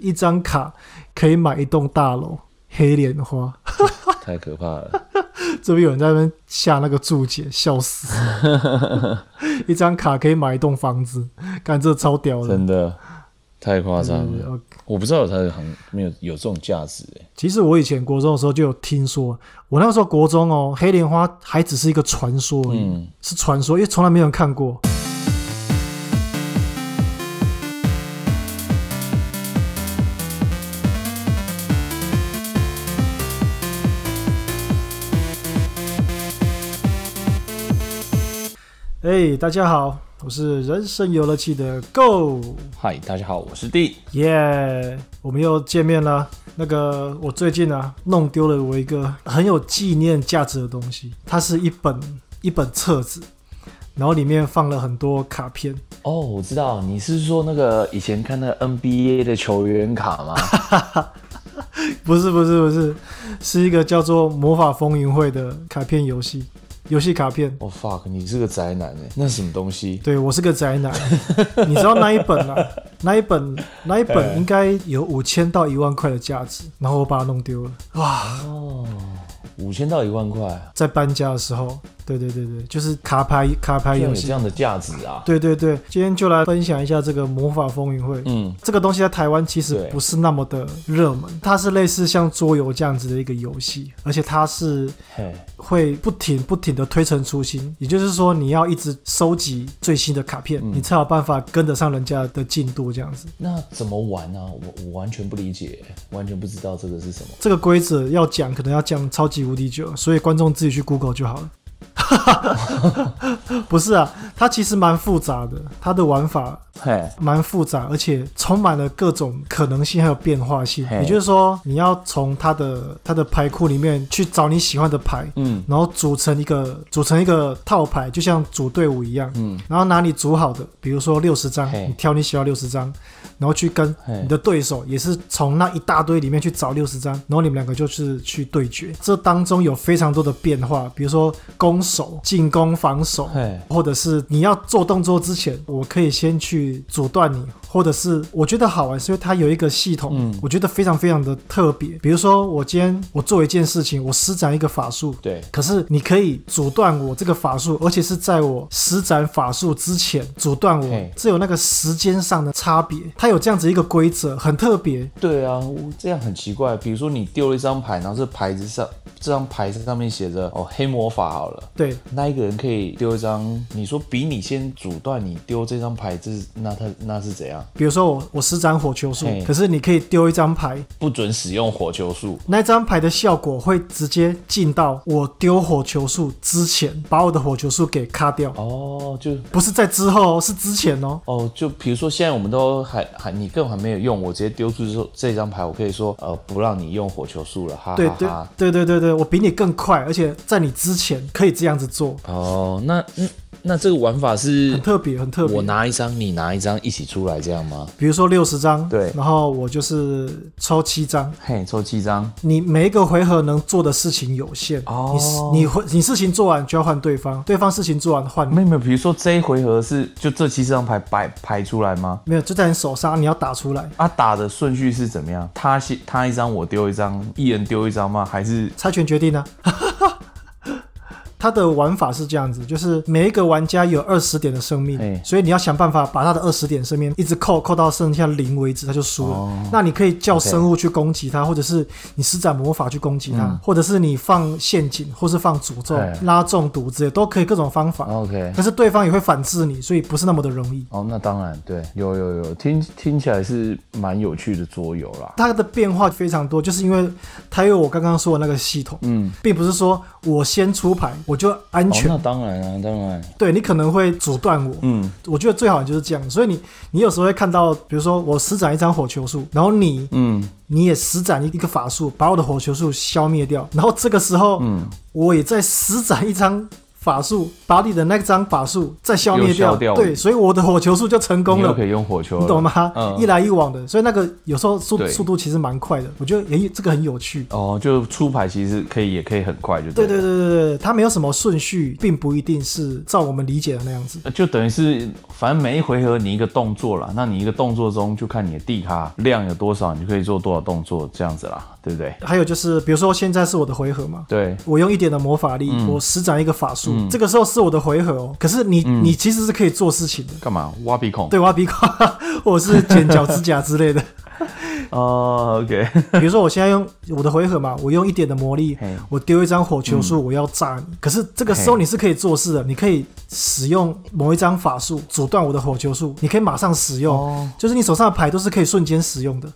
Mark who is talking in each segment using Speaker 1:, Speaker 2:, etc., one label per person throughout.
Speaker 1: 一张卡可以买一栋大楼，黑莲花，
Speaker 2: 太可怕了。
Speaker 1: 这边有人在那边下那个注解，笑死。一张卡可以买一栋房子，看这超屌的，
Speaker 2: 真的太夸张了。
Speaker 1: 嗯、
Speaker 2: 我不知道有它的行没有有这种价值哎。
Speaker 1: 其实我以前国中的时候就有听说，我那时候国中哦，黑莲花还只是一个传说而已，嗯、是传说，因为从来没有人看过。哎，hey, 大家好，我是人生游乐器的 Go。
Speaker 2: 嗨，大家好，我是 D。
Speaker 1: 耶，yeah, 我们又见面了。那个，我最近啊，弄丢了我一个很有纪念价值的东西，它是一本一本册子，然后里面放了很多卡片。
Speaker 2: 哦，我知道，你是说那个以前看那个 NBA 的球员卡吗？
Speaker 1: 不是，不是，不是，是一个叫做《魔法风云会》的卡片游戏。游戏卡片，
Speaker 2: 哦、oh、fuck，你是个宅男哎，那是什么东西？
Speaker 1: 对，我是个宅男，你知道那一本啊？那一本那一本应该有五千到一万块的价值，然后我把它弄丢了，哇哦，
Speaker 2: 五千到一万块，
Speaker 1: 在搬家的时候。对对对对，就是卡牌卡牌游戏
Speaker 2: 这样的价值啊！
Speaker 1: 对对对，今天就来分享一下这个魔法风云会。嗯，这个东西在台湾其实不是那么的热门，它是类似像桌游这样子的一个游戏，而且它是会不停不停的推陈出新，也就是说你要一直收集最新的卡片，嗯、你才有办法跟得上人家的进度这样子。
Speaker 2: 那怎么玩呢、啊？我我完全不理解，完全不知道这个是什么。
Speaker 1: 这个规则要讲，可能要讲超级无敌久，所以观众自己去 Google 就好了。不是啊，它其实蛮复杂的，它的玩法蛮复杂，而且充满了各种可能性还有变化性。也就是说，你要从它的它的牌库里面去找你喜欢的牌，嗯，然后组成一个组成一个套牌，就像组队伍一样，嗯，然后拿你组好的，比如说六十张，你挑你喜欢六十张，然后去跟你的对手也是从那一大堆里面去找六十张，然后你们两个就是去对决。这当中有非常多的变化，比如说攻守、进攻、防守，或者是你要做动作之前，我可以先去阻断你。或者是我觉得好玩，是因为它有一个系统，嗯，我觉得非常非常的特别。比如说，我今天我做一件事情，我施展一个法术，
Speaker 2: 对，
Speaker 1: 可是你可以阻断我这个法术，而且是在我施展法术之前阻断我，嘿这有那个时间上的差别。它有这样子一个规则，很特别。
Speaker 2: 对啊，这样很奇怪。比如说你丢了一张牌，然后这牌子上这张牌子上面写着哦黑魔法好了，
Speaker 1: 对，
Speaker 2: 那一个人可以丢一张，你说比你先阻断你丢这张牌子，那他那是怎样？
Speaker 1: 比如说我我施展火球术，可是你可以丢一张牌，
Speaker 2: 不准使用火球术。
Speaker 1: 那张牌的效果会直接进到我丢火球术之前，把我的火球术给卡掉。
Speaker 2: 哦，就
Speaker 1: 不是在之后，是之前哦。
Speaker 2: 哦，就比如说现在我们都还还你更还没有用，我直接丢出之后这张牌，我可以说呃不让你用火球术了，哈哈哈。
Speaker 1: 对对对对对，我比你更快，而且在你之前可以这样子做。
Speaker 2: 哦，那嗯。那这个玩法是
Speaker 1: 很特别，很特别。
Speaker 2: 我拿一张，你拿一张，一起出来这样吗？
Speaker 1: 比如说六十张，
Speaker 2: 对，
Speaker 1: 然后我就是抽七张，
Speaker 2: 嘿，抽七张。你
Speaker 1: 每一个回合能做的事情有限哦，你你你事情做完就要换对方，对方事情做完换。
Speaker 2: 没有没有，比如说这一回合是就这七十张牌摆排出来吗？
Speaker 1: 没有，就在你手上，你要打出来。
Speaker 2: 啊，打的顺序是怎么样？他先他一张，我丢一张，一人丢一张吗？还是
Speaker 1: 猜拳决定呢？它的玩法是这样子，就是每一个玩家有二十点的生命，所以你要想办法把他的二十点生命一直扣扣到剩下零为止，他就输了。哦、那你可以叫生物去攻击他.或者是你施展魔法去攻击他，嗯、或者是你放陷阱，或是放诅咒、拉中毒之类，都可以各种方法。OK，可是对方也会反制你，所以不是那么的容易。
Speaker 2: 哦，那当然对，有有有，听听起来是蛮有趣的桌游啦。
Speaker 1: 它的变化非常多，就是因为它有我刚刚说的那个系统，嗯，并不是说我先出牌。我就安全，
Speaker 2: 哦、那当然啊，当然。
Speaker 1: 对，你可能会阻断我，嗯，我觉得最好就是这样。所以你你有时候会看到，比如说我施展一张火球术，然后你，嗯，你也施展一一个法术，把我的火球术消灭掉。然后这个时候，嗯，我也在施展一张法术把你的那张法术再消灭掉，
Speaker 2: 掉
Speaker 1: 对，所以我的火球术就成功了。
Speaker 2: 可以用火球，
Speaker 1: 你懂吗？嗯，一来一往的，所以那个有时候速速度其实蛮快的。我觉得诶，这个很有趣
Speaker 2: 哦。就出牌其实可以，也可以很快，就
Speaker 1: 对对对对对，它没有什么顺序，并不一定是照我们理解的那样子。
Speaker 2: 就等于是，反正每一回合你一个动作啦，那你一个动作中就看你的地卡量有多少，你就可以做多少动作这样子啦，对不对？
Speaker 1: 还有就是，比如说现在是我的回合嘛，
Speaker 2: 对，
Speaker 1: 我用一点的魔法力，嗯、我施展一个法术，嗯、这个时候是我的回合哦。可是你、嗯、你其实是可以做事情的，
Speaker 2: 干嘛？挖鼻孔？
Speaker 1: 对，挖鼻孔，或者是剪脚趾甲之类的。
Speaker 2: 哦、oh，OK。
Speaker 1: 比如说我现在用我的回合嘛，我用一点的魔力.我丢一张火球术，我要炸你。嗯、可是这个时候你是可以做事的.你可以使用某一张法术阻断我的火球术，你可以马上使用，oh. 就是你手上的牌都是可以瞬间使用的。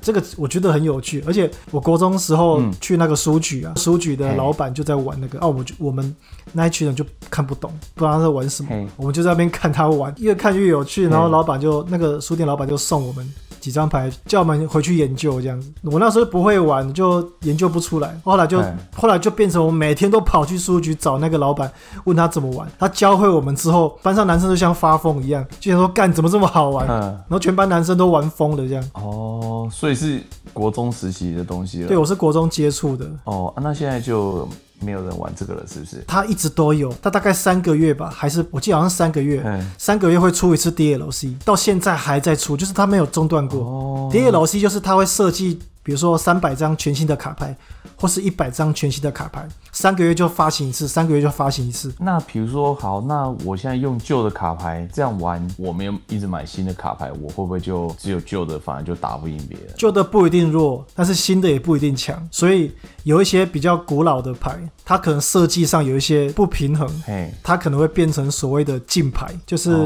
Speaker 1: 这个我觉得很有趣，而且我国中时候去那个书局啊，嗯、书局的老板就在玩那个，哦，我就我们那一群人就看不懂，不知道他在玩什么.我们就在那边看他玩，越看越有趣，然后老板就那个书店老板就送我们。几张牌叫我们回去研究这样子，我那时候不会玩，就研究不出来。后来就嘿后来就变成我每天都跑去书局找那个老板，问他怎么玩。他教会我们之后，班上男生就像发疯一样，就想说干怎么这么好玩，嗯、然后全班男生都玩疯了这样。
Speaker 2: 哦，所以是国中时期的东西了。
Speaker 1: 对，我是国中接触的。
Speaker 2: 哦，那现在就。没有人玩这个了，是不是？
Speaker 1: 他一直都有，他大概三个月吧，还是我记得好像三个月，嗯、三个月会出一次 DLC，到现在还在出，就是他没有中断过。哦、DLC 就是他会设计，比如说三百张全新的卡牌。或是一百张全新的卡牌，三个月就发行一次，三个月就发行一次。
Speaker 2: 那比如说，好，那我现在用旧的卡牌这样玩，我没有一直买新的卡牌，我会不会就只有旧的，反而就打不赢别人？
Speaker 1: 旧的不一定弱，但是新的也不一定强。所以有一些比较古老的牌，它可能设计上有一些不平衡，嘿，它可能会变成所谓的禁牌，就是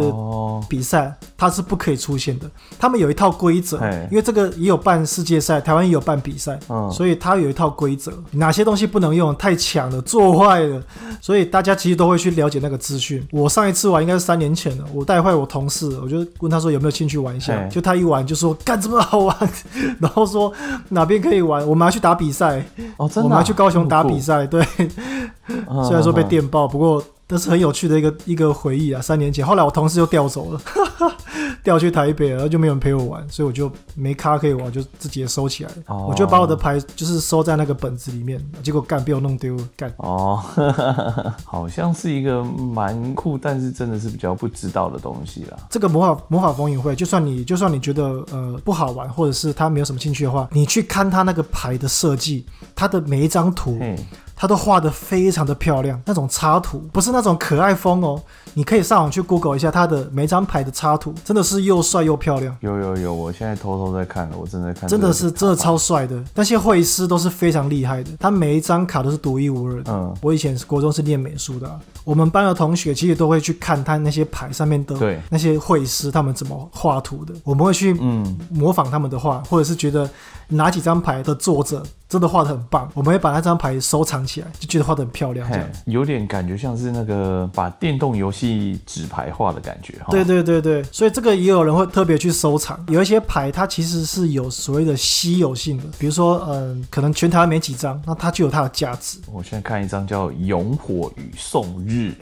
Speaker 1: 比赛它是不可以出现的。他们有一套规则，因为这个也有办世界赛，台湾也有办比赛，嗯，所以它有一套规则。哪些东西不能用？太强了，做坏了，所以大家其实都会去了解那个资讯。我上一次玩应该是三年前了，我带坏我同事，我就问他说有没有兴趣玩一下，就他一玩就说干这么好玩，然后说哪边可以玩，我们还去打比赛
Speaker 2: 哦，真的、啊，
Speaker 1: 我们还去高雄打比赛，对，虽然说被电爆，不过。这是很有趣的一个一个回忆啊！三年前，后来我同事又调走了，调去台北了，然后就没有人陪我玩，所以我就没咖可以玩，就自己也收起来了。哦、我就把我的牌就是收在那个本子里面，结果干被我弄丢了，干。
Speaker 2: 哦，好像是一个蛮酷，但是真的是比较不知道的东西啦。
Speaker 1: 这个魔法魔法风云会，就算你就算你觉得呃不好玩，或者是他没有什么兴趣的话，你去看他那个牌的设计，他的每一张图。他都画的非常的漂亮，那种插图不是那种可爱风哦。你可以上网去 Google 一下他的每张牌的插图，真的是又帅又漂亮。
Speaker 2: 有有有，我现在偷偷在看了，我正在看。
Speaker 1: 真的是真的超帅的，那些绘师都是非常厉害的，他每一张卡都是独一无二的。嗯，我以前是国中是念美术的啊，我们班的同学其实都会去看他那些牌上面的那些绘师他们怎么画图的，我们会去嗯模仿他们的画，或者是觉得哪几张牌的作者。真的画的很棒，我们会把那张牌收藏起来，就觉得画的很漂亮，这样
Speaker 2: 有点感觉像是那个把电动游戏纸牌画的感觉。
Speaker 1: 对对对对，所以这个也有人会特别去收藏。有一些牌它其实是有所谓的稀有性的，比如说嗯，可能全台湾没几张，那它就有它的价值。
Speaker 2: 我现在看一张叫《熔火与宋日》，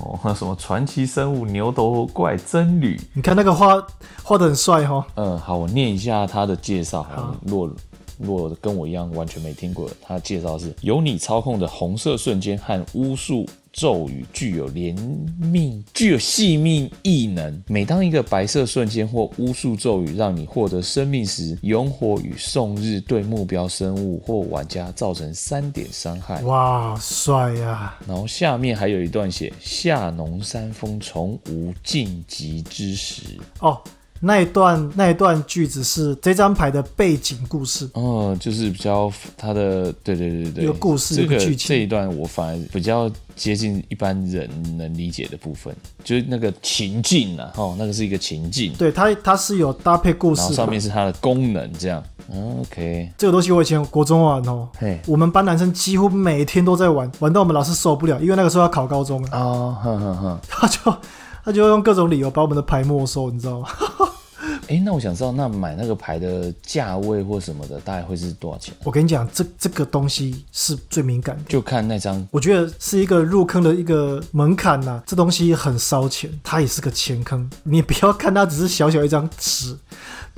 Speaker 2: 哦，那什么传奇生物牛头怪真侣，
Speaker 1: 你看那个画画的很帅哈。
Speaker 2: 嗯，好，我念一下它的介绍。好，落。如果跟我一样完全没听过，他介绍是由你操控的红色瞬间和巫术咒语具有连命，具有细命异能。每当一个白色瞬间或巫术咒语让你获得生命时，永火与宋日对目标生物或玩家造成三点伤害。
Speaker 1: 哇，帅呀、啊！
Speaker 2: 然后下面还有一段写：下农山峰从无尽极之时。
Speaker 1: 哦。那一段那一段句子是这张牌的背景故事。
Speaker 2: 哦，就是比较它的对对对对。
Speaker 1: 一个故事一个剧情。
Speaker 2: 这一段我反而比较接近一般人能理解的部分，就是那个情境啊，哦，那个是一个情境，
Speaker 1: 对它它是有搭配故事，然后
Speaker 2: 上面是它的功能这样。OK，
Speaker 1: 这个东西我以前国中玩哦，嘿，我们班男生几乎每天都在玩，玩到我们老师受不了，因为那个时候要考高中。了啊，哼哼哼，他就。他就用各种理由把我们的牌没收，你知道吗？
Speaker 2: 哎，那我想知道，那买那个牌的价位或什么的，大概会是多少钱？
Speaker 1: 我跟你讲，这这个东西是最敏感的，
Speaker 2: 就看那张。
Speaker 1: 我觉得是一个入坑的一个门槛呐、啊，这东西很烧钱，它也是个钱坑。你不要看它只是小小一张纸。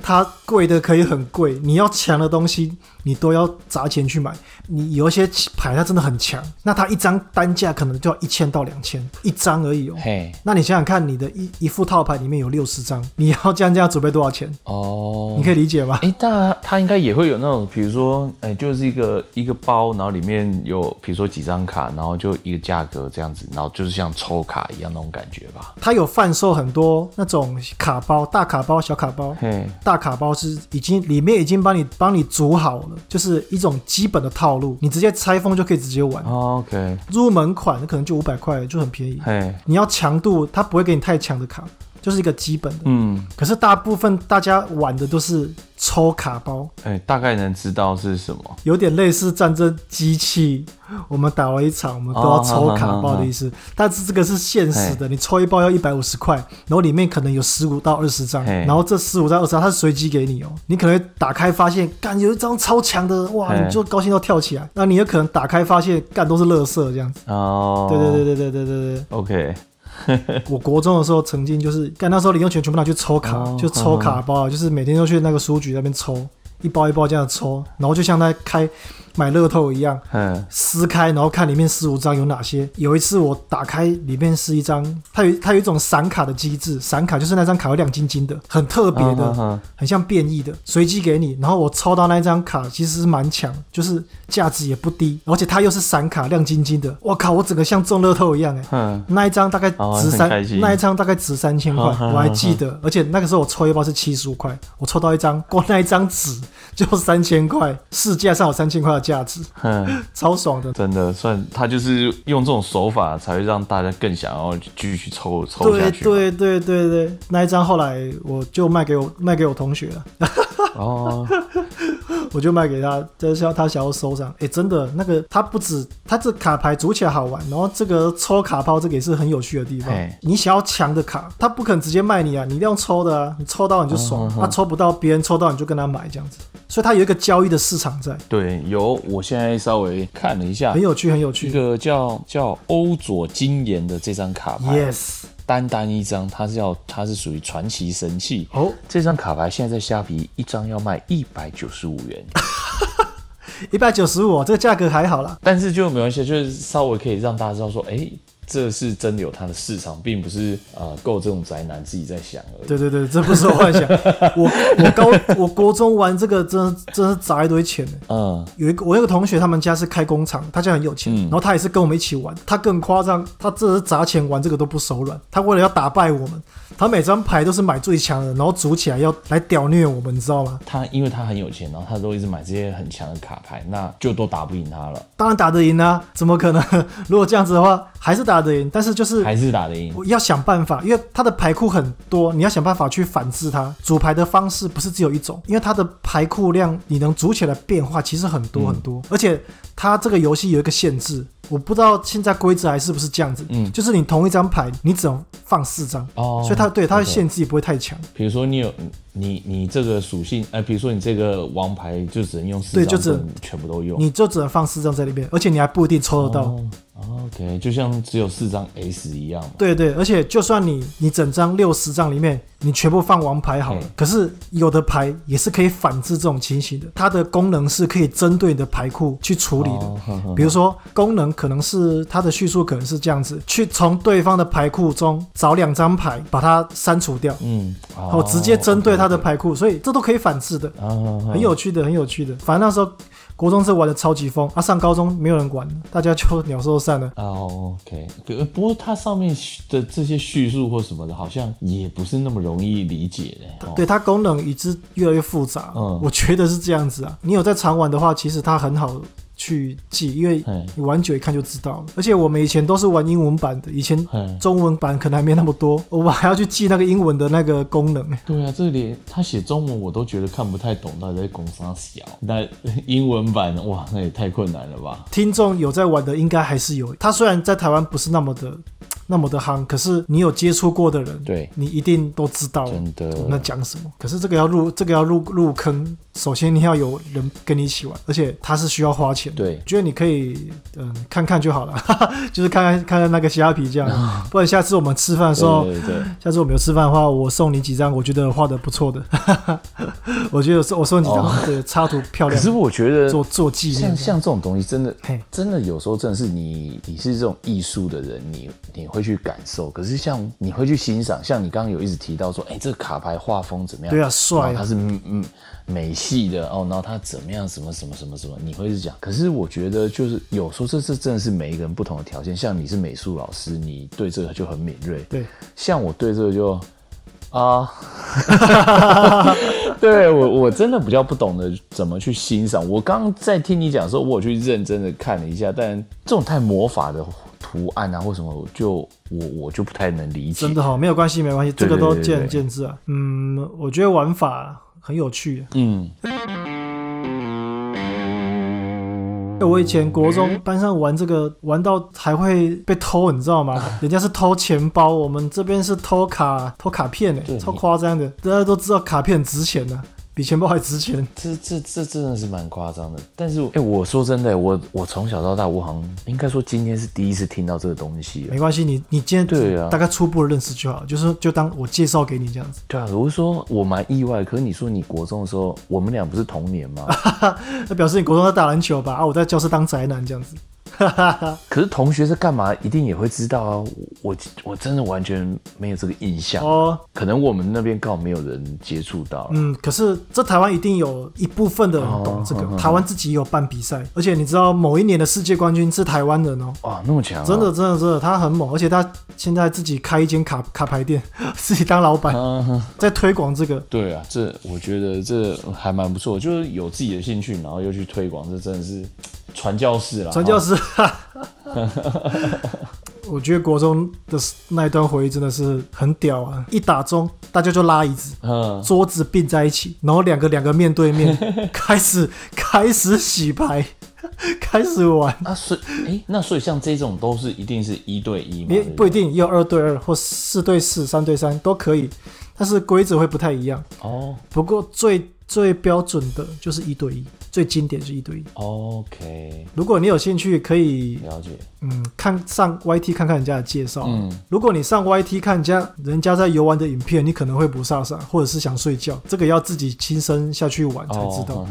Speaker 1: 它贵的可以很贵，你要强的东西，你都要砸钱去买。你有一些牌，它真的很强，那它一张单价可能就要一千到两千一张而已哦。嘿，那你想想看，你的一一副套牌里面有六十张，你要这样这样准备多少钱？哦，你可以理解吗？
Speaker 2: 哎，当然，它应该也会有那种，比如说，哎，就是一个一个包，然后里面有，比如说几张卡，然后就一个价格这样子，然后就是像抽卡一样那种感觉吧。
Speaker 1: 它有贩售很多那种卡包，大卡包、小卡包。嘿。大卡包是已经里面已经帮你帮你组好了，就是一种基本的套路，你直接拆封就可以直接玩。
Speaker 2: Oh, OK，
Speaker 1: 入门款可能就五百块，就很便宜。嘿，你要强度，它不会给你太强的卡。就是一个基本的，嗯，可是大部分大家玩的都是抽卡包，
Speaker 2: 哎、欸，大概能知道是什么，
Speaker 1: 有点类似战争机器，我们打完一场，我们都要抽卡包的意思。哦、但是这个是现实的，你抽一包要一百五十块，然后里面可能有十五到二十张，然后这十五到二十张它是随机给你哦，你可能打开发现，干有一张超强的，哇，你就高兴到跳起来。那你有可能打开发现，干都是垃圾这样子。哦，对对对对对对对对
Speaker 2: ，OK。
Speaker 1: 我国中的时候，曾经就是干那时候零用钱全部拿去抽卡，哦、就抽卡包，哦、就是每天都去那个书局那边抽，一包一包这样抽，然后就像在开。买乐透一样，嗯，撕开然后看里面十五张有哪些。有一次我打开，里面是一张，它有它有一种闪卡的机制，闪卡就是那张卡会亮晶晶的，很特别的，嗯嗯、很像变异的，随机给你。然后我抽到那张卡，其实是蛮强，就是价值也不低，而且它又是闪卡，亮晶晶的。我靠，我整个像中乐透一样哎，嗯，那一张大概值三，哦、那一张大概值三千块，我还记得。而且那个时候我抽一包是七十五块，我抽到一张，光那一张纸就三千块，市价上有三千块。价值，嗯，超爽的，
Speaker 2: 真的算他就是用这种手法才会让大家更想要继续抽抽下去。
Speaker 1: 对对对对对，那一张后来我就卖给我 卖给我同学了。哦。我就卖给他，就是要他想要收藏。哎、欸，真的，那个他不止他这卡牌组起来好玩，然后这个抽卡包这个也是很有趣的地方。你想要强的卡，他不肯直接卖你啊，你一定要抽的啊，你抽到你就爽，他、抽不到，别人抽到你就跟他买这样子。所以它有一个交易的市场在。
Speaker 2: 对，有，我现在稍微看了一下，
Speaker 1: 很有趣，很有趣。
Speaker 2: 一个叫叫欧佐金岩的这张卡牌。
Speaker 1: Yes。
Speaker 2: 单单一张，它是要，它是属于传奇神器哦。这张卡牌现在在虾皮一张要卖一百九十五元，
Speaker 1: 一百九十五，这个价格还好啦。
Speaker 2: 但是就没关系，就是稍微可以让大家知道说，哎、欸。这是真的有它的市场，并不是呃够这种宅男自己在想而已。
Speaker 1: 对对对，这不是我幻想。我我高我国中玩这个真真是砸一堆钱。嗯，有一个我有个同学，他们家是开工厂，他家很有钱，嗯、然后他也是跟我们一起玩。他更夸张，他这是砸钱玩这个都不手软。他为了要打败我们，他每张牌都是买最强的，然后组起来要来屌虐我们，你知道吗？
Speaker 2: 他因为他很有钱，然后他都一直买这些很强的卡牌，那就都打不赢他了。
Speaker 1: 当然打得赢啊，怎么可能？如果这样子的话，还是打得赢，但是就是
Speaker 2: 还是打得赢。
Speaker 1: 我要想办法，因为他的牌库很多，你要想办法去反制他。组牌的方式不是只有一种，因为他的牌库量你能组起来的变化其实很多很多，嗯、而且他这个游戏有一个限制。我不知道现在规则还是不是这样子，嗯，就是你同一张牌，你只能放四张哦，所以它对它的限制也不会太强。
Speaker 2: 比如说你有你你这个属性，哎、呃，比如说你这个王牌就只能用四张，对，就只能全部都用，
Speaker 1: 你就只能放四张在里面，而且你还不一定抽得到。
Speaker 2: 哦 OK，就像只有四张 S 一样。
Speaker 1: 对对，而且就算你你整张六十张里面，你全部放王牌好了，嘿可是有的牌也是可以反制这种情形的。它的功能是可以针对你的牌库去处理的。哦、呵呵比如说功能可能是它的叙述可能是这样子：去从对方的牌库中找两张牌，把它删除掉。嗯，哦，我直接针对他的牌库，所以这都可以反制的。哦，很有趣的，很有趣的。反正那时候。国中是玩的超级疯啊，上高中没有人管，大家就 鸟兽散了。
Speaker 2: 哦，OK，不过它上面的这些叙述或什么的，好像也不是那么容易理解的。
Speaker 1: 对，它功能已知越来越复杂。嗯，我觉得是这样子啊。你有在常玩的话，其实它很好。去记，因为你玩久一看就知道了。而且我们以前都是玩英文版的，以前中文版可能还没那么多，我们还要去记那个英文的那个功能。
Speaker 2: 对啊，这里他写中文我都觉得看不太懂，他在讲啥小。那英文版哇，那也太困难了吧？
Speaker 1: 听众有在玩的应该还是有。他虽然在台湾不是那么的。那么的夯，可是你有接触过的人，
Speaker 2: 对，
Speaker 1: 你一定都知道
Speaker 2: 真的。
Speaker 1: 那讲什么。可是这个要入这个要入入坑，首先你要有人跟你一起玩，而且他是需要花钱。
Speaker 2: 对，
Speaker 1: 觉得你可以嗯看看就好了，就是看看看看那个虾皮这样，不然下次我们吃饭的时候，
Speaker 2: 对对对，
Speaker 1: 下次我们有吃饭的话，我送你几张，我觉得画的不错的，我觉得我送你几张，对，插图漂亮。
Speaker 2: 可是我觉得
Speaker 1: 做做纪念，
Speaker 2: 像像这种东西，真的真的有时候真的是你你是这种艺术的人，你你会去感受。可是像你会去欣赏，像你刚刚有一直提到说，哎，这个卡牌画风怎么样？
Speaker 1: 对啊，帅，
Speaker 2: 它是嗯嗯美系的哦，然后它怎么样？什么什么什么什么？你会是讲？可是我觉得就是有时候这这真的是每一个人不同的条件。像你是美术老师，你对这个就很敏锐。
Speaker 1: 对，
Speaker 2: 像我对这个就啊，对我我真的比较不懂得怎么去欣赏。我刚刚在听你讲的时候，我有去认真的看了一下，但这种太魔法的图案啊或什么，我就我我就不太能理解。
Speaker 1: 真的好，没有关系，没关系，这个都见仁见智啊。嗯，我觉得玩法。很有趣，嗯，我以前国中班上玩这个，玩到还会被偷，你知道吗？人家是偷钱包，我们这边是偷卡偷卡片，哎，超夸张的，大家都知道卡片很值钱的。比钱包还值钱，
Speaker 2: 这这这真的是蛮夸张的。但是，哎、欸，我说真的，我我从小到大，我好像应该说今天是第一次听到这个东西。
Speaker 1: 没关系，你你今天对啊，大概初步的认识就好，就是就当我介绍给你这样子。
Speaker 2: 对啊，我是说我蛮意外。可是你说你国中的时候，我们俩不是同年吗？
Speaker 1: 那表示你国中在打篮球吧？啊，我在教室当宅男这样子。
Speaker 2: 可是同学是干嘛？一定也会知道啊！我我真的完全没有这个印象哦。可能我们那边刚好没有人接触到。
Speaker 1: 嗯，可是这台湾一定有一部分的人懂这个。哦、台湾自己有办比赛，而且你知道某一年的世界冠军是台湾人哦。
Speaker 2: 哇，那么强、啊！
Speaker 1: 真的真的真的，他很猛，而且他现在自己开一间卡卡牌店，自己当老板，啊、在推广这个。
Speaker 2: 对啊，这我觉得这还蛮不错，就是有自己的兴趣，然后又去推广，这真的是。传教士啦，
Speaker 1: 传教士，我觉得国中的那一段回忆真的是很屌啊！一打钟，大家就拉椅子，嗯、桌子并在一起，然后两个两个面对面，开始开始洗牌，开始玩。
Speaker 2: 啊，所以，哎、欸，那所以像这种都是一定是一对一吗？
Speaker 1: 不一定，也有二对二或四对四、三对三都可以，但是规则会不太一样哦。不过最最标准的就是一对一。最经典是一对一。
Speaker 2: OK，
Speaker 1: 如果你有兴趣，可以
Speaker 2: 了解。
Speaker 1: 嗯，看上 YT 看看人家的介绍。嗯，如果你上 YT 看人家人家在游玩的影片，你可能会不飒飒，或者是想睡觉。这个要自己亲身下去玩才知道。哦、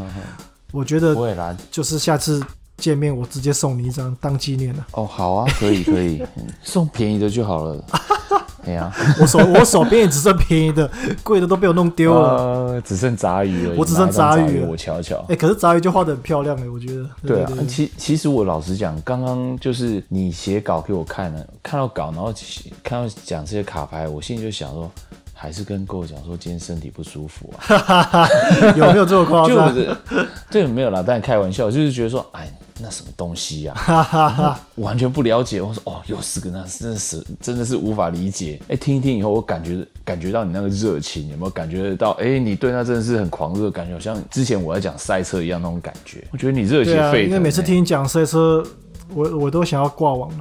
Speaker 1: 我觉得，就是下次见面，我直接送你一张当纪念了。
Speaker 2: 哦，好啊，可以可以，送便宜的就好了。哎呀，
Speaker 1: 我手我手边也只剩便宜的，贵的都被我弄丢了，
Speaker 2: 呃，只剩杂鱼了。
Speaker 1: 我只剩杂鱼，
Speaker 2: 我瞧瞧。
Speaker 1: 哎，可是杂鱼就画的很漂亮哎，我觉得。
Speaker 2: 对啊，其其实我老实讲，刚刚就是你写稿给我看了，看到稿，然后看到讲这些卡牌，我心里就想说，还是跟跟我讲说今天身体不舒服啊？
Speaker 1: 有没有这么夸张？
Speaker 2: 就是，对，没有啦，但开玩笑，就是觉得说，哎。那什么东西呀、啊？完全不了解。我说哦，有四个那，真的是真的是无法理解。哎，听一听以后，我感觉感觉到你那个热情，有没有感觉得到？哎，你对那真的是很狂热，感觉好像之前我在讲赛车一样那种感觉。我觉得你热血沸腾、欸。
Speaker 1: 因为每次听你讲赛车，我我都想要挂网了。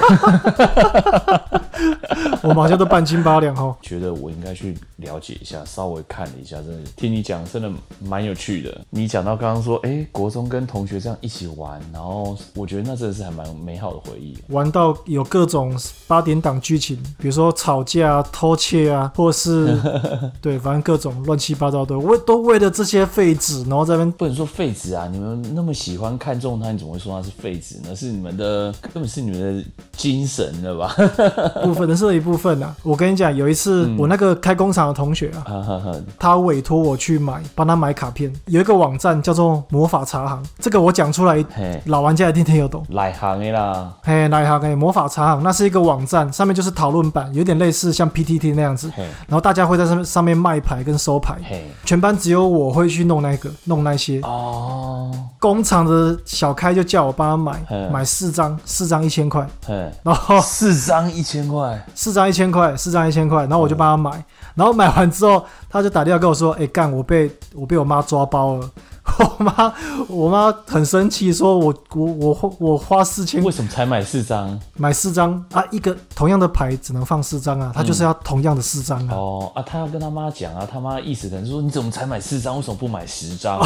Speaker 1: 我马上都半斤八两哦，
Speaker 2: 觉得我应该去了解一下，稍微看了一下，真的听你讲，真的蛮有趣的。你讲到刚刚说，哎、欸，国中跟同学这样一起玩，然后我觉得那真的是还蛮美好的回忆。
Speaker 1: 玩到有各种八点档剧情，比如说吵架啊、偷窃啊，或是 对，反正各种乱七八糟的，为都为了这些废纸，然后在那边
Speaker 2: 不能说废纸啊，你们那么喜欢看中它，你怎么会说它是废纸呢？是你们的，根本是你们的精神了吧？
Speaker 1: 部分的是一部分呐。我跟你讲，有一次我那个开工厂的同学啊，嗯、他委托我去买，帮他买卡片。有一个网站叫做魔法茶行，这个我讲出来，老玩家一定听得懂。
Speaker 2: 来行的啦，
Speaker 1: 嘿，来行的魔法茶行，那是一个网站，上面就是讨论版，有点类似像 PTT 那样子。然后大家会在上面上面卖牌跟收牌。全班只有我会去弄那个，弄那些。哦。工厂的小开就叫我帮他买，嘿买四张，四张一千块。嘿然后
Speaker 2: 四张一千块。
Speaker 1: 四张一千块，四张一千块，然后我就帮他买，然后买完之后，他就打电话跟我说：“哎、欸，干，我被我被我妈抓包了，我妈，我妈很生气，说我我我我花四千，
Speaker 2: 为什么才买四张？
Speaker 1: 买四张啊，一个同样的牌只能放四张啊，他就是要同样的四张啊。
Speaker 2: 哦啊，他要跟他妈讲啊，他妈意思可能说你怎么才买四张，为什么不买十张？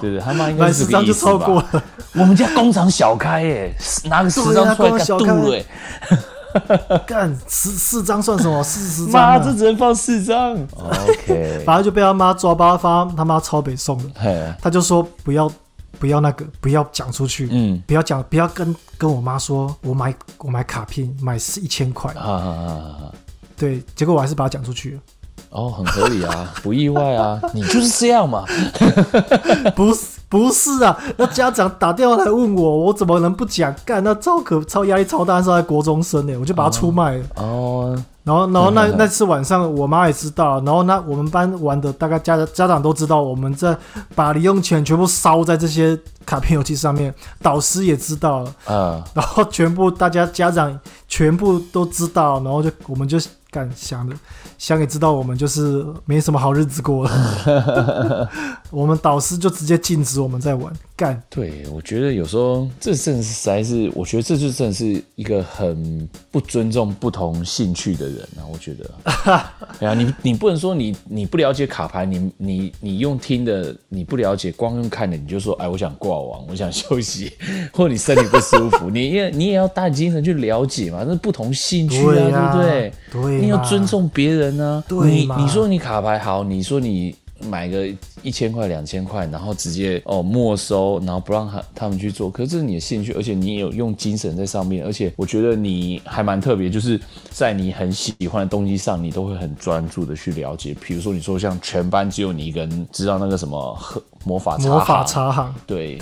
Speaker 2: 对对，他妈应该是这个意思吧？买十张就超过了。我们家工厂小开耶，拿个十张出来干度哎。
Speaker 1: 干四四张算什么？四十张，妈，
Speaker 2: 这只能放四张。OK，
Speaker 1: 反正就被他妈抓包，发他妈超北送了。他就说不要不要那个，不要讲出去。嗯，不要讲，不要跟跟我妈说，我买我买卡片买是一千块。啊啊啊！对，结果我还是把它讲出去了。
Speaker 2: 哦，很合理啊，不意外啊，你就是这样嘛。
Speaker 1: 不是。不是啊，那家长打电话来问我，我怎么能不讲？干，那超可超压力超大，是在国中生呢，我就把他出卖了。哦，然后然后那那次晚上，我妈也知道，然后那我们班玩的大概家家长都知道，我们在把零用钱全部烧在这些卡片游戏上面，导师也知道了。嗯，然后全部大家家长全部都知道，然后就我们就干想的。想也知道我们就是没什么好日子过了，我们导师就直接禁止我们在玩干。
Speaker 2: 对，我觉得有时候这真的是实在是，我觉得这就真的是一个很不尊重不同兴趣的人啊！我觉得，对啊，你你不能说你你不了解卡牌，你你你用听的，你不了解，光用看的，你就说哎，我想挂网，我想休息，或者你身体不舒服，你也你也要打精神去了解嘛，那不同兴趣啊，对，啊对不对？对，你要尊重别人。呢？你你说你卡牌好，你说你买个一千块两千块，然后直接哦没收，然后不让他他们去做，可是这是你的兴趣，而且你也有用精神在上面，而且我觉得你还蛮特别，就是在你很喜欢的东西上，你都会很专注的去了解。比如说你说像全班只有你一个人知道那个什么喝。魔法茶
Speaker 1: 魔法茶行，
Speaker 2: 对，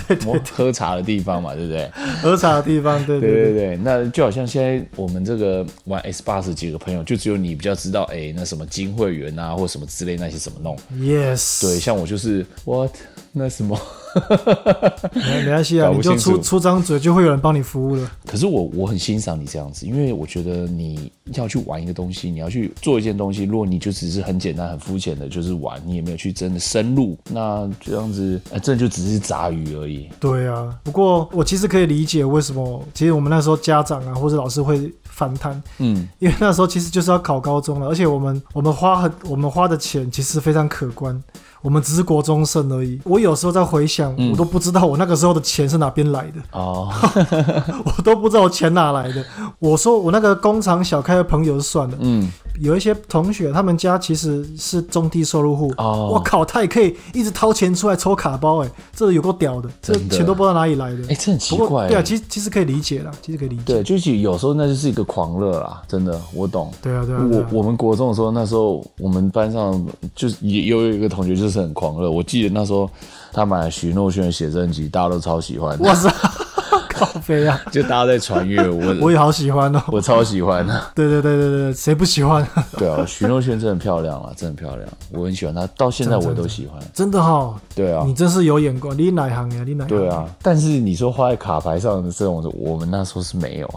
Speaker 2: 喝茶的地方嘛，对不对？
Speaker 1: 喝茶的地方，对 对对对，
Speaker 2: 那就好像现在我们这个玩 S 八十几个朋友，就只有你比较知道，哎，那什么金会员啊，或什么之类那些怎么弄
Speaker 1: ？Yes，
Speaker 2: 对，像我就是 What 那什么。
Speaker 1: 没 没关系啊，你就出出张嘴，就会有人帮你服务了。
Speaker 2: 可是我我很欣赏你这样子，因为我觉得你要去玩一个东西，你要去做一件东西，如果你就只是很简单、很肤浅的，就是玩，你也没有去真的深入，那这样子，哎，这就只是杂鱼而已。
Speaker 1: 对啊，不过我其实可以理解为什么，其实我们那时候家长啊或者老师会反弹，嗯，因为那时候其实就是要考高中了，而且我们我们花很我们花的钱其实非常可观。我们只是国中生而已。我有时候在回想，嗯、我都不知道我那个时候的钱是哪边来的。哦，我都不知道我钱哪来的。我说我那个工厂小开的朋友就算了。嗯。有一些同学，他们家其实是中低收入户。哦，我靠，他也可以一直掏钱出来抽卡包，哎，这有够屌的，这钱都不知道哪里来的。
Speaker 2: 哎，这很奇怪。
Speaker 1: 对啊，其实其实可以理解啦，其实可以理解。
Speaker 2: 对，就是有时候那就是一个狂热啦，真的，我懂。
Speaker 1: 对啊，对啊。
Speaker 2: 我我们国中的时候，那时候我们班上就是也有一个同学就是很狂热。我记得那时候他买了许诺轩的写真集，大家都超喜欢。哇塞！
Speaker 1: 好飞啊！
Speaker 2: 就大家在传阅，我
Speaker 1: 我也好喜欢哦，
Speaker 2: 我超喜欢的。
Speaker 1: 对对对对对，谁不喜欢？
Speaker 2: 对啊，徐若轩真的很漂亮啊，真的很漂亮，我很喜欢她，到现在我都喜欢。
Speaker 1: 真的哈？
Speaker 2: 对啊，
Speaker 1: 你真是有眼光，你哪行呀？你哪行？
Speaker 2: 对啊，但是你说花在卡牌上的这种，我们那时候是没有。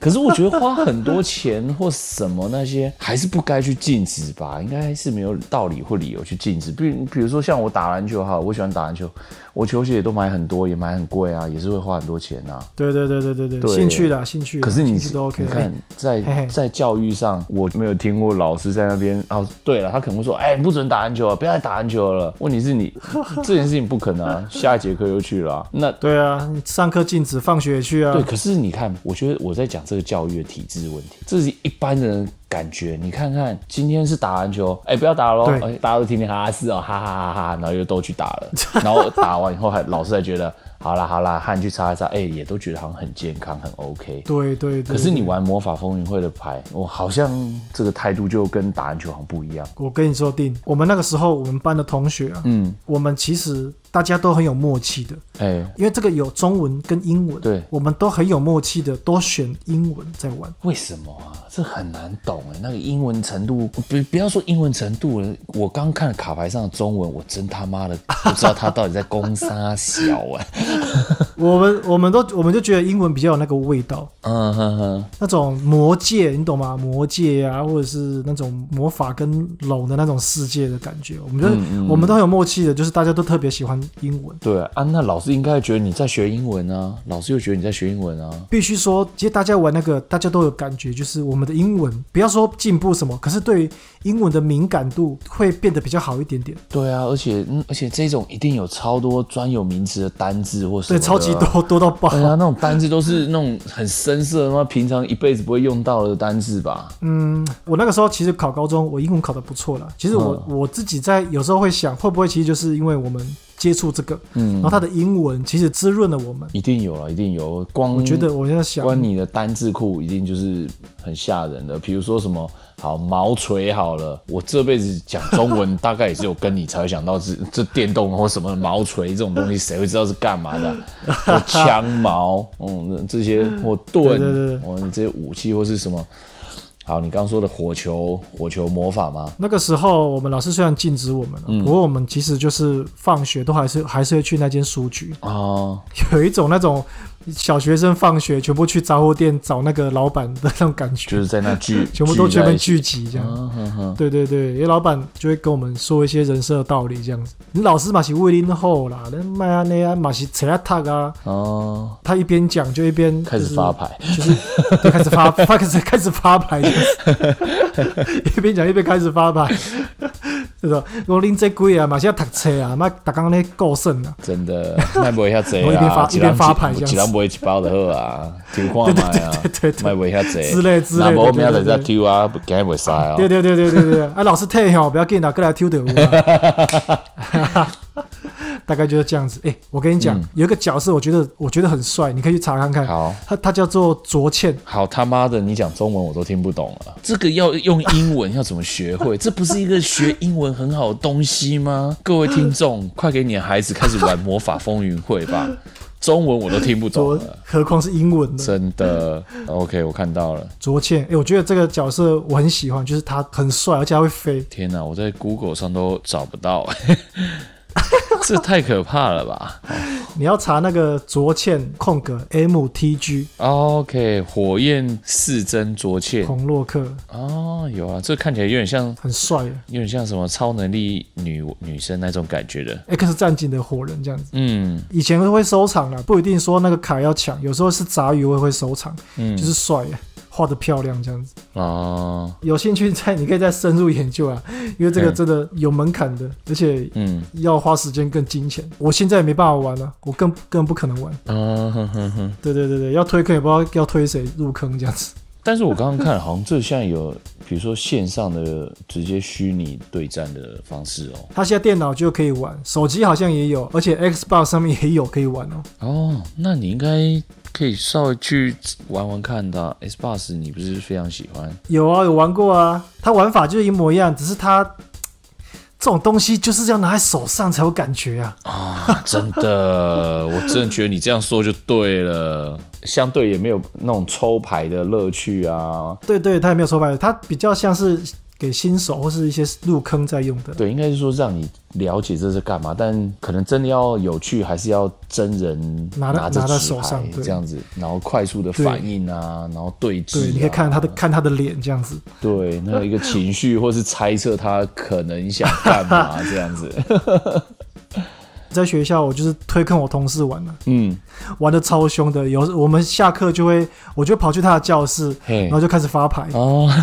Speaker 2: 可是我觉得花很多钱或什么那些，还是不该去禁止吧？应该是没有道理或理由去禁止。比如比如说像我打篮球哈，我喜欢打篮球，我球鞋也都买很多，也买很贵啊，也是会花很多钱啊。
Speaker 1: 对对对对对对，兴趣的兴趣。
Speaker 2: 可是你
Speaker 1: 都 OK。
Speaker 2: 你看 在在教育上，我没有听过老师在那边哦。对了，他可能会说，哎，不准打篮球啊，不要再打篮球了。问题是你 这件事情不可能啊，下一节课又去了啊。那
Speaker 1: 对啊，你上课禁止，放学也去啊。
Speaker 2: 对，可是你看，我觉得我在讲这个教育的体制问题，这是一般人感觉。你看看，今天是打篮球，哎、欸，不要打了喽，对大家都天天哈哈是哦，哈哈哈哈，然后又都去打了，然后打完以后还老师还觉得，好啦好啦，汗去擦一擦，哎、欸，也都觉得好像很健康，很 OK。
Speaker 1: 对对对。
Speaker 2: 可是你玩魔法风云会的牌，我好像这个态度就跟打篮球好像不一样。
Speaker 1: 我跟你说定，我们那个时候我们班的同学啊，嗯，我们其实大家都很有默契的。哎，因为这个有中文跟英文，
Speaker 2: 对，
Speaker 1: 我们都很有默契的，都选英文在玩。
Speaker 2: 为什么啊？这很难懂哎，那个英文程度，不不要说英文程度了，我刚看卡牌上的中文，我真他妈的不知道他到底在攻杀小哎。
Speaker 1: 我们我们都我们就觉得英文比较有那个味道，
Speaker 2: 嗯哼哼，
Speaker 1: 那种魔界你懂吗？魔界啊，或者是那种魔法跟龙的那种世界的感觉，我们就嗯嗯我们都很有默契的，就是大家都特别喜欢英文。
Speaker 2: 对啊，那老师应该觉得你在学英文啊，老师又觉得你在学英文啊。
Speaker 1: 必须说，其实大家玩那个，大家都有感觉，就是我们的英文不要说进步什么，可是对于英文的敏感度会变得比较好一点点。
Speaker 2: 对啊，而且嗯，而且这种一定有超多专有名词的单字或什么。
Speaker 1: 对，超级多 多到爆。
Speaker 2: 对啊，那种单字都是那种很深色的，那平常一辈子不会用到的单字吧？
Speaker 1: 嗯，我那个时候其实考高中，我英文考的不错了。其实我、嗯、我自己在有时候会想，会不会其实就是因为我们。接触这个，嗯，然后它的英文其实滋润了我们，
Speaker 2: 一定有了，一定有。光
Speaker 1: 我觉得我现在想，
Speaker 2: 光你的单字库一定就是很吓人的。比如说什么，好毛锤好了，我这辈子讲中文大概也只有跟你才会想到是 这电动或什么毛锤这种东西，谁会知道是干嘛的？或枪矛，嗯，这些或盾，我们这些武器或是什么。好，你刚刚说的火球，火球魔法吗？
Speaker 1: 那个时候我们老师虽然禁止我们了，嗯、不过我们其实就是放学都还是还是会去那间书局
Speaker 2: 哦，
Speaker 1: 有一种那种。小学生放学全部去杂货店找那个老板的那种感觉，
Speaker 2: 就是在那聚，
Speaker 1: 全部都这边聚集这样。对对对，因为老板就会跟我们说一些人生的道理这样子。你老师嘛是为零后啦，那麦啊那啊嘛是扯啊塔啊。哦。他一边讲就一边、
Speaker 2: 就是、开始发牌，
Speaker 1: 就是开始发 发开始开始发牌，一边讲一边开始发牌。是的，我拎这贵啊，嘛是要读册啊，嘛打刚刚那过剩啊。
Speaker 2: 真的，卖不会遐济啊。
Speaker 1: 我一边发一边发牌，
Speaker 2: 一人买一包就好啊，丢看卖啊，卖不会遐济。
Speaker 1: 之类之类的。
Speaker 2: 那我明仔在抽啊，今日袂使啊。
Speaker 1: 对对对对对对，啊，老师退吼，不要紧啦，过来抽着有啊。大概就是这样子。哎、欸，我跟你讲，嗯、有一个角色，我觉得我觉得很帅，你可以去查看看。
Speaker 2: 好，
Speaker 1: 他他叫做卓茜。
Speaker 2: 好他妈的，你讲中文我都听不懂了。这个要用英文要怎么学会？这不是一个学英文很好的东西吗？各位听众，快给你的孩子开始玩魔法风云会吧！中文我都听不懂了，
Speaker 1: 何况是英文呢。
Speaker 2: 真的，OK，我看到了
Speaker 1: 卓茜。哎、欸，我觉得这个角色我很喜欢，就是他很帅，而且他会飞。
Speaker 2: 天哪，我在 Google 上都找不到。这太可怕了吧！
Speaker 1: 你要查那个卓茜空格 M T G，OK，
Speaker 2: 火焰四针卓茜，
Speaker 1: 孔洛克。
Speaker 2: 哦，有啊，这看起来有点像
Speaker 1: 很帅，
Speaker 2: 有点像什么超能力女女生那种感觉的。
Speaker 1: X 战警的火人这样子。
Speaker 2: 嗯，
Speaker 1: 以前会收藏啦，不一定说那个卡要抢，有时候是杂鱼我也会收藏，嗯，就是帅。画的漂亮这样子
Speaker 2: 哦，
Speaker 1: 有兴趣再你可以再深入研究啊，因为这个真的有门槛的，而且嗯要花时间更金钱。我现在也没办法玩了，我更更不可能玩。
Speaker 2: 啊 哼哼哼，
Speaker 1: 对对对对，要推坑也不知道要推谁入坑这样子。
Speaker 2: 但是我刚刚看好像这现在有，比如说线上的直接虚拟对战的方式哦。
Speaker 1: 他现在电脑就可以玩，手机好像也有，而且 Xbox 上面也有可以玩哦。
Speaker 2: 哦，那你应该。可以稍微去玩玩看的，Sbus 你不是非常喜欢？
Speaker 1: 有啊，有玩过啊。它玩法就是一模一样，只是它这种东西就是要拿在手上才有感觉啊！
Speaker 2: 啊、哦，真的，我真的觉得你这样说就对了。相对也没有那种抽牌的乐趣啊。
Speaker 1: 对对，它也没有抽牌，它比较像是。给新手或是一些入坑在用的，
Speaker 2: 对，应该是说让你了解这是干嘛，但可能真的要有趣，还是要真人拿拿在手上这样子，然后快速的反应啊，然后对峙，
Speaker 1: 对，你可以看他的看他的脸这样子，
Speaker 2: 对，那一个情绪或是猜测他可能想干嘛这样子。
Speaker 1: 在学校，我就是推坑我同事玩了，
Speaker 2: 嗯，
Speaker 1: 玩的超凶的。有我们下课就会，我就跑去他的教室，然后就开始发牌。
Speaker 2: 哦。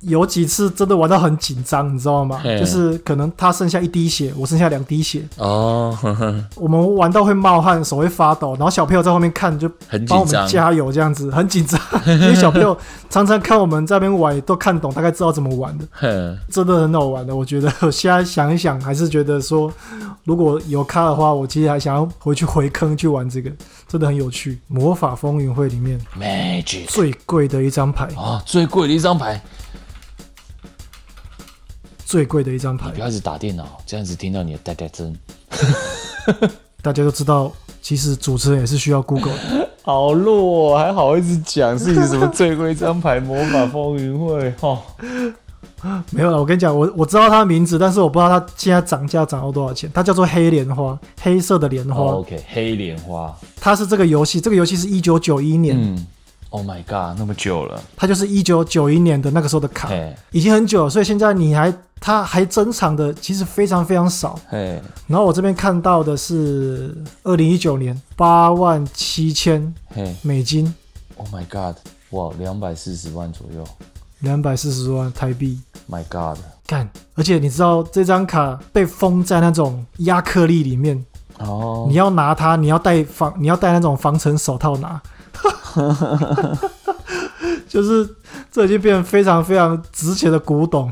Speaker 1: 有几次真的玩到很紧张，你知道吗？就是可能他剩下一滴血，我剩下两滴血。
Speaker 2: 哦，
Speaker 1: 我们玩到会冒汗，手会发抖，然后小朋友在后面看，就帮我们加油这样子，很紧张。因为小朋友常常看我们在那边玩，都看懂，大概知道怎么玩的。
Speaker 2: 嘿
Speaker 1: 真的很好玩的，我觉得。我现在想一想，还是觉得说，如果有卡的话，我其实还想要回去回坑去玩这个，真的很有趣。魔法风云会里面
Speaker 2: ，Magic
Speaker 1: 最贵的一张牌
Speaker 2: 啊，最贵的一张牌。
Speaker 1: 最贵的一张牌，
Speaker 2: 你不要一直打电脑，这样子听到你的呆呆声。
Speaker 1: 大家都知道，其实主持人也是需要 Google 的。
Speaker 2: 好弱，还好意思讲是什么最贵一张牌魔法风云会？哦，
Speaker 1: 没有了。我跟你讲，我我知道它的名字，但是我不知道它现在涨价涨到多少钱。它叫做黑莲花，黑色的莲花。
Speaker 2: Oh, OK，黑莲花。
Speaker 1: 它是这个游戏，这个游戏是一九九一年。
Speaker 2: 嗯。Oh my god，那么久了。
Speaker 1: 它就是一九九一年的那个时候的卡，已经很久了，所以现在你还它还珍藏的其实非常非常少。
Speaker 2: 嘿，
Speaker 1: 然后我这边看到的是二零一九年八万七千美金。
Speaker 2: Oh my god，哇，两百四十万左右，
Speaker 1: 两百四十万台币。
Speaker 2: My god，
Speaker 1: 干！而且你知道这张卡被封在那种亚克力里面
Speaker 2: 哦，
Speaker 1: 你要拿它，你要戴防，你要戴那种防尘手套拿。就是这已经变成非常非常值钱的古董，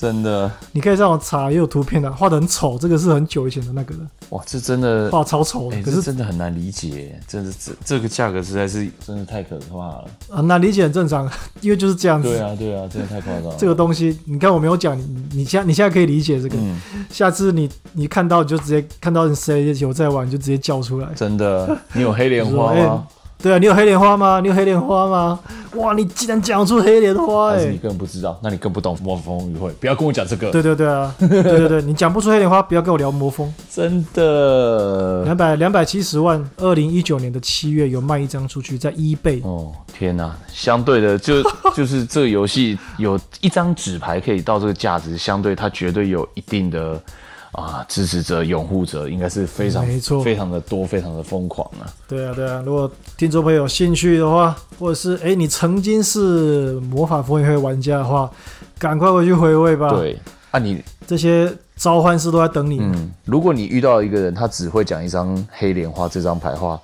Speaker 2: 真的。
Speaker 1: 你可以上网查，也有图片的，画的很丑。这个是很久以前的那个了。
Speaker 2: 哇，这真的
Speaker 1: 画超丑，
Speaker 2: 欸、可是真的很难理解。真的这这个价格实在是真的太可怕了。
Speaker 1: 很难理解很正常，因为就是这样子。
Speaker 2: 对啊，对啊，真的太夸张。
Speaker 1: 这个东西，你看我没有讲，你你现在你现在可以理解这个。嗯、下次你你看到你就直接看到谁有在玩，你就直接叫出来。
Speaker 2: 真的，你有黑莲花吗？
Speaker 1: 对啊，你有黑莲花吗？你有黑莲花吗？哇，你竟然讲出黑莲花，欸！
Speaker 2: 但是你根本不知道，那你更不懂魔法风云会。不要跟我讲这个。
Speaker 1: 对对对啊，对对对，你讲不出黑莲花，不要跟我聊魔风。
Speaker 2: 真的，
Speaker 1: 两百两百七十万，二零一九年的七月有卖一张出去，在 eBay。
Speaker 2: 哦天哪，相对的就 就是这个游戏有一张纸牌可以到这个价值，相对它绝对有一定的。啊，支持者、拥护者应该是非常、没错，非常的多，非常的疯狂啊！
Speaker 1: 对啊，对啊。如果听众朋友有兴趣的话，或者是哎，你曾经是魔法风云会玩家的话，赶快回去回味吧。
Speaker 2: 对，啊，你
Speaker 1: 这些召唤师都在等你。
Speaker 2: 嗯，如果你遇到一个人，他只会讲一张黑莲花这张牌的话，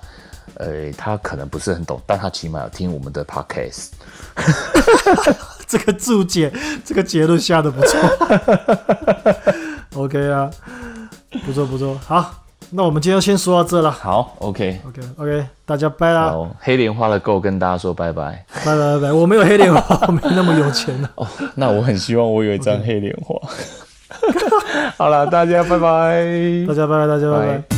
Speaker 2: 呃，他可能不是很懂，但他起码有听我们的 podcast。
Speaker 1: 这个注解，这个结论下的不错。OK 啊，不错不错，好，那我们今天先说到这了。
Speaker 2: 好，OK，OK，OK，、
Speaker 1: 大家拜啦。
Speaker 2: 黑莲花的 Go 跟大家说拜拜，
Speaker 1: 拜拜拜拜。我没有黑莲花，我没那么有钱呢。
Speaker 2: 哦，那我很希望我有一张黑莲花。好了，大家拜拜，
Speaker 1: 大家拜拜，大家拜拜。